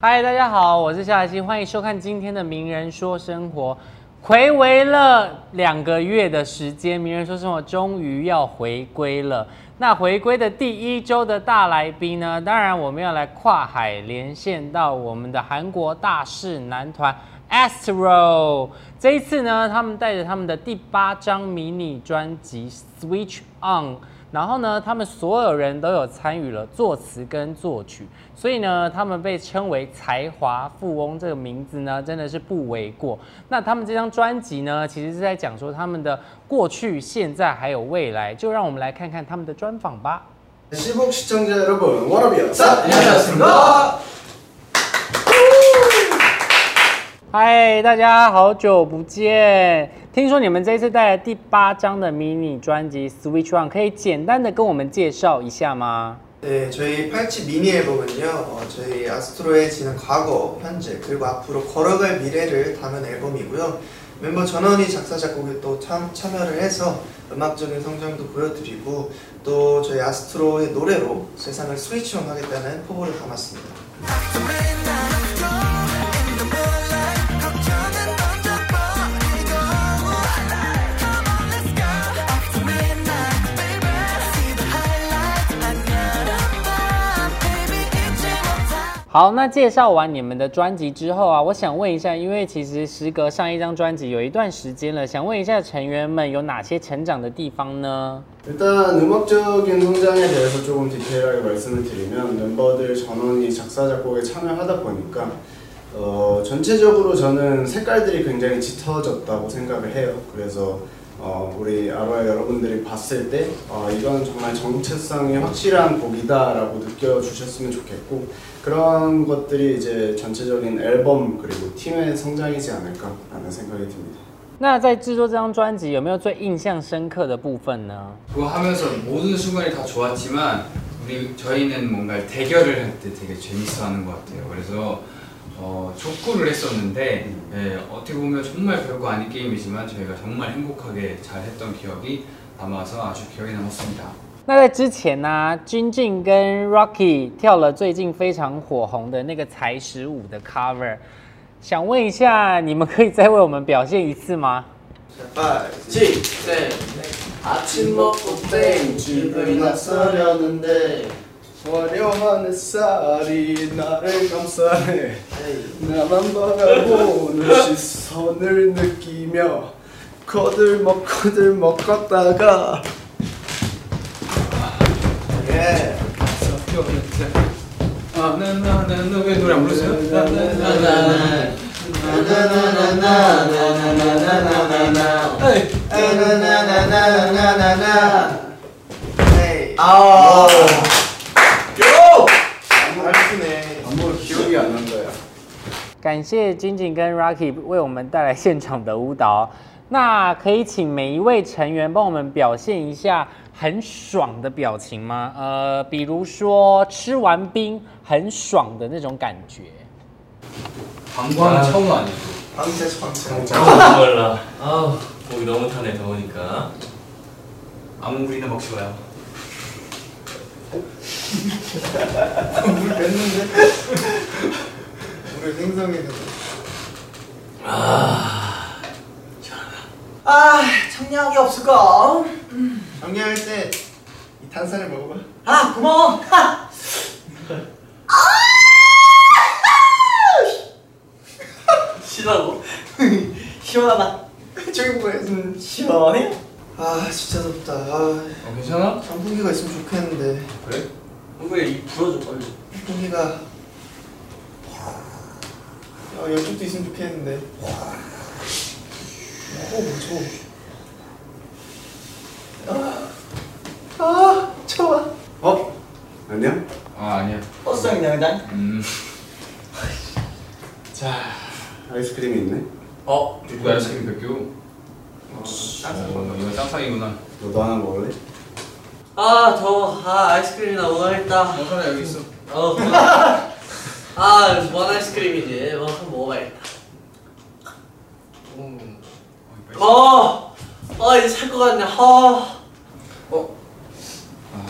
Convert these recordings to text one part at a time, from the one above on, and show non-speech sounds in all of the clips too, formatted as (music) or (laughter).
嗨，大家好，我是夏海星，欢迎收看今天的《名人说生活》。暌违了两个月的时间，《名人说生活》终于要回归了。那回归的第一周的大来宾呢？当然我们要来跨海连线到我们的韩国大势男团 Astro。这一次呢，他们带着他们的第八张迷你专辑《Switch On》。然后呢，他们所有人都有参与了作词跟作曲，所以呢，他们被称为才华富翁这个名字呢，真的是不为过。那他们这张专辑呢，其实是在讲说他们的过去、现在还有未来，就让我们来看看他们的专访吧。嗨，大家好久不见！听说你们这一次带来第八张的迷你专辑《Switch On》，可以简单的跟我们介绍一下吗？ 네, 저희 8집 미니 앨범은요, 어, 저희 아스트로의 지난 과거, 현재, 그리고 앞으로 걸어갈 미래를 담은 앨범이고요. 멤버 전원이 작사, 작곡에 또 참, 참여를 해서 음악적인 성장도 보여드리고 또 저희 아스트로의 노래로 세상을 스위치온 하겠다는 포부를 담았습니다. 好，那介绍完你们的专辑之后啊，我想问一下，因为其实时隔上一张专辑有一段时间了，想问一下成员们有哪些成长的地方呢？ 일단 음악적인 성장에 대해서 조금 디테일하게 말씀을 드리면 멤버들 전원이 작사 작곡에 참여하다 보니까 어, 전체적으로 저는 색깔들이 굉장히 짙어졌다고 생각을 해요. 그래서 어, 우리 아로하 여러분들이 봤을 때 어, 이건 정말 정체성이 확실한 곡이다라고 느껴주셨으면 좋겠고 그런 것들이 이제 전체적인 앨범 그리고 팀의 성장이지 않을까라는 생각이 듭니다. 那在制作这张专辑有没有最印象深刻的部分呢？ 그거 하면서 모든 순간이 다 좋았지만 우리 저희는 뭔가 대결을 할 때 되게 재밌어하는 것 같아요. 그래서 어, 족구를 했었는데 예, 어떻게 보면 정말 별거 아닌 게임이지만 저희가 정말 행복하게 잘 했던 기억이 남아서 아주 기억에 남았습니다. 那在之前呢、君静跟 Rocky 跳了最近非常火红的那个才十五的 cover，想问一下，你们可以再为我们表现一次吗？ 5, 7, 8, 아침 먹고 땡집을 나서려는데 화려한 햇살이 나를 감싸네 나만 바라보는 시선을 느끼며 거들먹 거들먹 걷다가 예. 아, 나나나나왜 노래 안 부르세요? 나나나나 나나나나나나나나 에이. 아잘 感谢君静跟 Rocky 为我们带来现场的舞蹈。那可以请每一位成员帮我们表现一下很爽的表情吗？呃，比如说吃完冰很爽的那种感觉。 방광은 처음 아니고 방채 방채. 몰라. 아우 목이 너무 타네 더우니까. 아무 물이나 먹지 마요. 물 뺐는데? 물을 생성해서. 아, 청량하게 없을까? 정리할 때 이 탄산을 먹어봐. 아, 고마워. 하! 쉬라고? (laughs) 시원하다. 저기 뭐야? 음, 시원해? 아 진짜 덥다. 아, 어, 괜찮아? 선풍기가 있으면 좋겠는데 그래? 왜이 불어줘 빨리. 선풍기가 야 이쪽도 있으면 좋겠는데. 어 무서워. 아, 아 좋아. 어? 안녕? 아 아니야. 버스 정류장. 음. 자, 아이스크림이 있네 어 누구 아이스크림 뺏겨? 어, 어, 이거 쌍쌍이구나. 너도 하나 먹을래? 아 더워. 아 아이스크림이나 먹어야겠다. 어, 하나 여기 있어. 어. 아 뭔 아이스크림이지? 어 한번 먹어봐야겠다. 음. 어. 아 이제 살 것 같네. 아. 어? 아,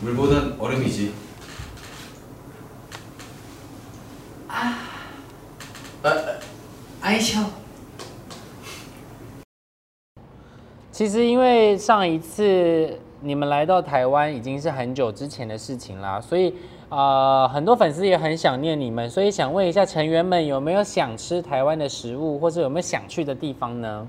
물보단 얼음이지. 爱笑。其实因为上一次你们来到台湾已经是很久之前的事情啦，所以 呃很多粉丝也很想念你们，所以想问一下成员们有没有想吃台湾的食物，或者有没有想去的地方呢？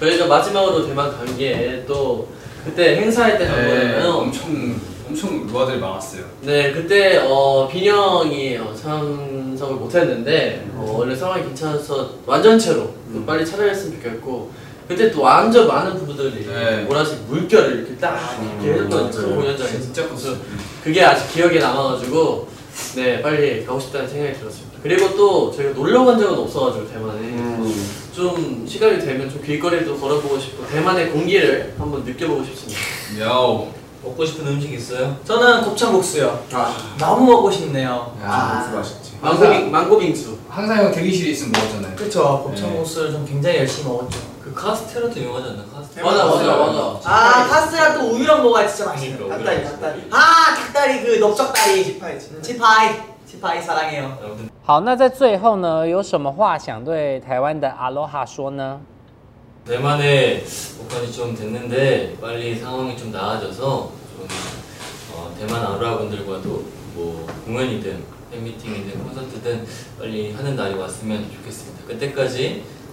저희가 마지막으로 대만 간 게 또 그때 행사할 때 간 네, 거예요. 엄청 엄청 루아들이 많았어요. 네, 그때 어, 빈영이 어, 참석을 못했는데 어, 원래 상황이 괜찮아서 완전체로 또 빨리 찾아냈으면 좋겠고 그때 또 완전 많은 부부들이 네. 보라색 물결을 이렇게 딱 이렇게 했거든요 그. 공연장에서 진짜 컸어요. 그게 아직 기억에 남아가지고 네 빨리 가고 싶다는 생각이 들었습니다. 그리고 또 저희가 놀러 간 적은 없어가지고 대만에 음. 좀 시간이 되면 좀 길거리도 걸어보고 싶고 대만의 공기를 한번 느껴보고 싶습니다. 야오. 먹고 싶은 음식 있어요? 저는 곱창국수요. 아, 너무 먹고 싶네요. 아, 그 맛있지. 망고빙 망고빙수. 항상 형 대기실에 있으면 먹었잖아요. 그쵸. 곱창국수를 좀 굉장히 열심히 먹었죠. 그 카스테라도 유명하지 않나? 카스테라. 맞아, 맞아 맞아. 맞아. 아, 카스랑 또 우유랑 먹어야 진짜 맛있어. 그러니까, 닭다리 닭다리 아, 닭다리 그 넓적다리. 지파이 지는 치파이. 치파이 사랑해요. 여러분 好，那在最后呢，有什么话想对台湾的阿罗哈说呢？ 대만에 오픈이 좀 됐는데 빨리 상황이 좀 나아져서 좀 어, 대만 아루아분들과도 뭐 공연이든 팬미팅이든 콘서트든 빨리 하는 날이 왔으면 좋겠습니다. 그때까지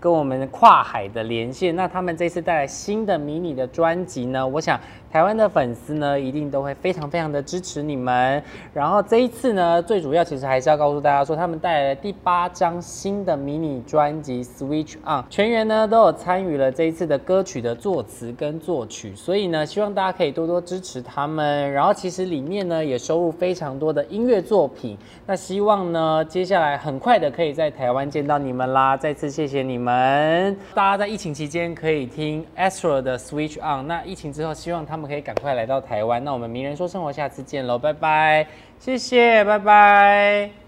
跟我们跨海的连线。那他们这次带来新的迷你的专辑呢，我想台湾的粉丝呢一定都会非常非常的支持你们。然后这一次呢，最主要其实还是要告诉大家说，他们带来了第八张新的迷你专辑 Switch On，全员呢都有参与了这一次的歌曲的作词跟作曲，所以呢，希望大家可以多多支持他们。然后其实里面呢也收录非常多的音乐作品，那希望呢接下来很快的可以在台湾见到你们啦。再次谢谢你们，们大家在疫情期间可以听 Astro 的 Switch On。那疫情之后，希望他们可以赶快来到台湾。那我们名人说生活，下次见喽，拜拜，谢谢，拜拜。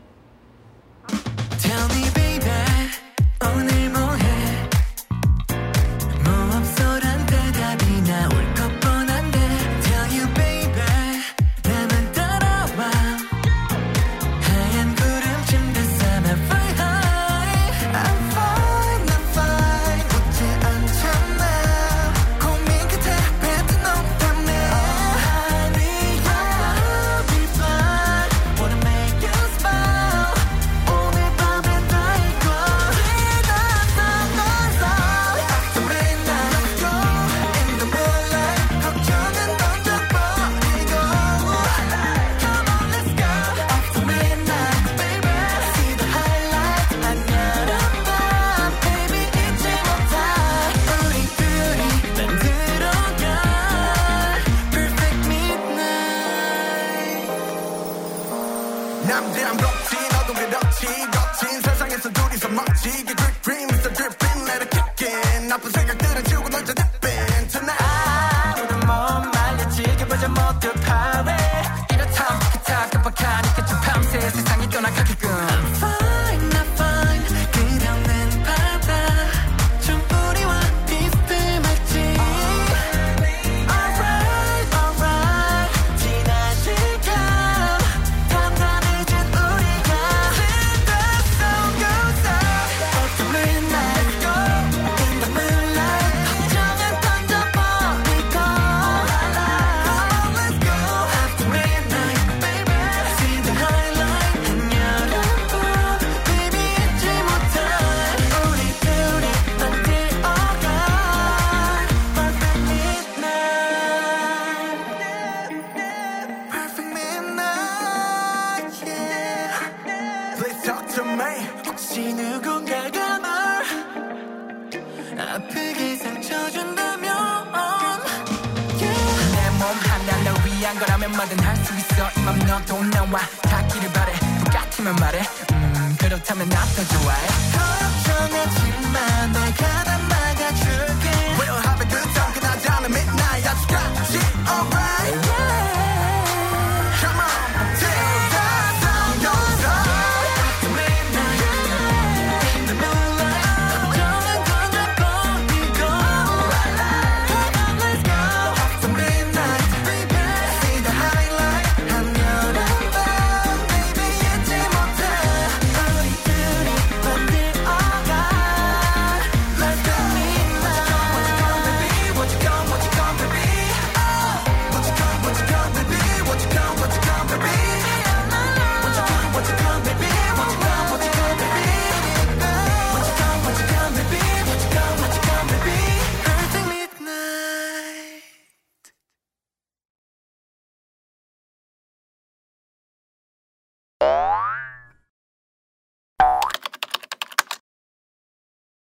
밤새 세상이 떠나가게 me. 혹시 누군가가 널 아프게 상처 준다면, yeah. 내몸 하나 널 위한 거라면 뭐든 할 수 있어. 이 맘 너도 나와 닿기를 바래. 똑같으면 말해. 음, 그렇다면 나더 좋아해.